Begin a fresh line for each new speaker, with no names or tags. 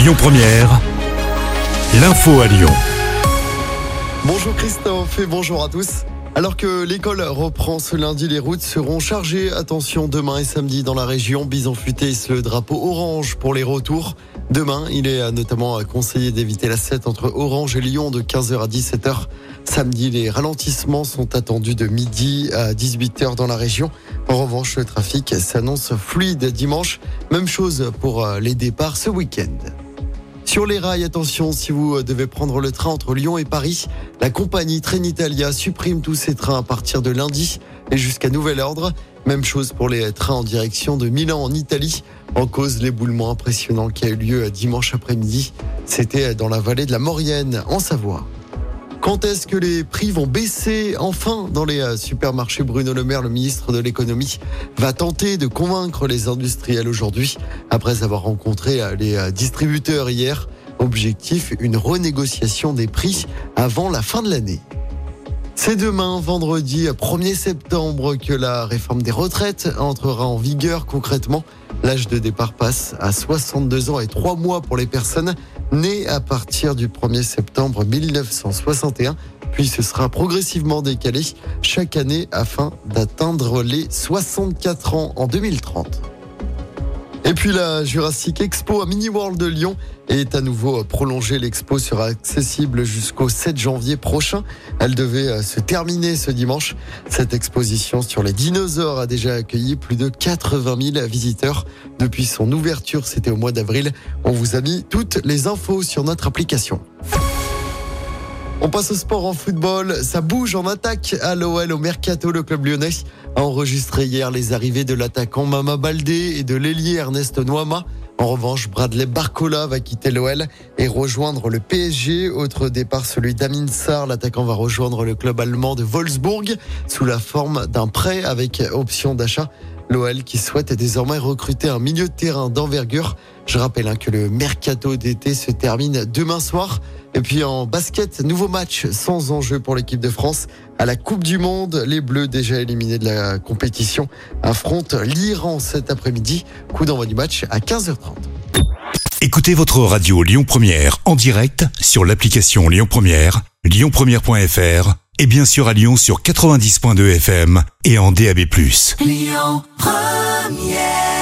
Lyon Première, l'info à Lyon.
Bonjour Christophe et bonjour à tous. Alors que l'école reprend ce lundi, les routes seront chargées. Attention, demain et samedi dans la région, Bison futé le drapeau orange pour les retours. Demain, il est notamment conseillé d'éviter la 7 entre Orange et Lyon de 15h à 17h. Samedi, les ralentissements sont attendus de midi à 18h dans la région. En revanche, le trafic s'annonce fluide dimanche. Même chose pour les départs ce week-end. Sur les rails, attention, si vous devez prendre le train entre Lyon et Paris, la compagnie Trenitalia supprime tous ses trains à partir de lundi et jusqu'à nouvel ordre. Même chose pour les trains en direction de Milan en Italie. En cause l'éboulement impressionnant qui a eu lieu dimanche après-midi. C'était dans la vallée de la Maurienne, en Savoie. Quand est-ce que les prix vont baisser enfin dans les euh, supermarchés Bruno Le Maire, le ministre de l'économie, va tenter de convaincre les industriels aujourd'hui après avoir rencontré euh, les euh, distributeurs hier? Objectif, une renégociation des prix avant la fin de l'année. C'est demain, vendredi 1er septembre, que la réforme des retraites entrera en vigueur concrètement. L'âge de départ passe à 62 ans et 3 mois pour les personnes nées à partir du 1er septembre 1961. Puis ce sera progressivement décalé chaque année afin d'atteindre les 64 ans en 2030. Et puis la Jurassic Expo à Mini World de Lyon est à nouveau prolongée. L'expo sera accessible jusqu'au 7 janvier prochain. Elle devait euh, se terminer ce dimanche. Cette exposition sur les dinosaures a déjà accueilli plus de 80 000 visiteurs depuis son ouverture. C'était au mois d'avril. On vous a mis toutes les infos sur notre application. On passe au sport en football. Ça bouge en attaque à l'OL au Mercato. Le club lyonnais a enregistré hier les arrivées de l'attaquant Mama Baldé et de l'ailier Ernest Noama. En revanche, Bradley Barcola va quitter l'OL et rejoindre le PSG. Autre départ, celui d'Amin Sarr. L'attaquant va rejoindre le club allemand de Wolfsburg sous la forme d'un prêt avec option d'achat. L'OL qui souhaite désormais recruter un milieu de terrain d'envergure. Je rappelle hein, que le mercato d'été se termine demain soir. Et puis en basket, nouveau match sans enjeu pour l'équipe de France. À la Coupe du Monde, les Bleus déjà éliminés de la compétition affrontent l'Iran cet après-midi. Coup d'envoi du match à 15h30.
Écoutez votre radio Lyon Première en direct sur l'application Lyon Première, lyonpremière.fr et bien sûr à Lyon sur 90.2 FM et en DAB+. Lyon Première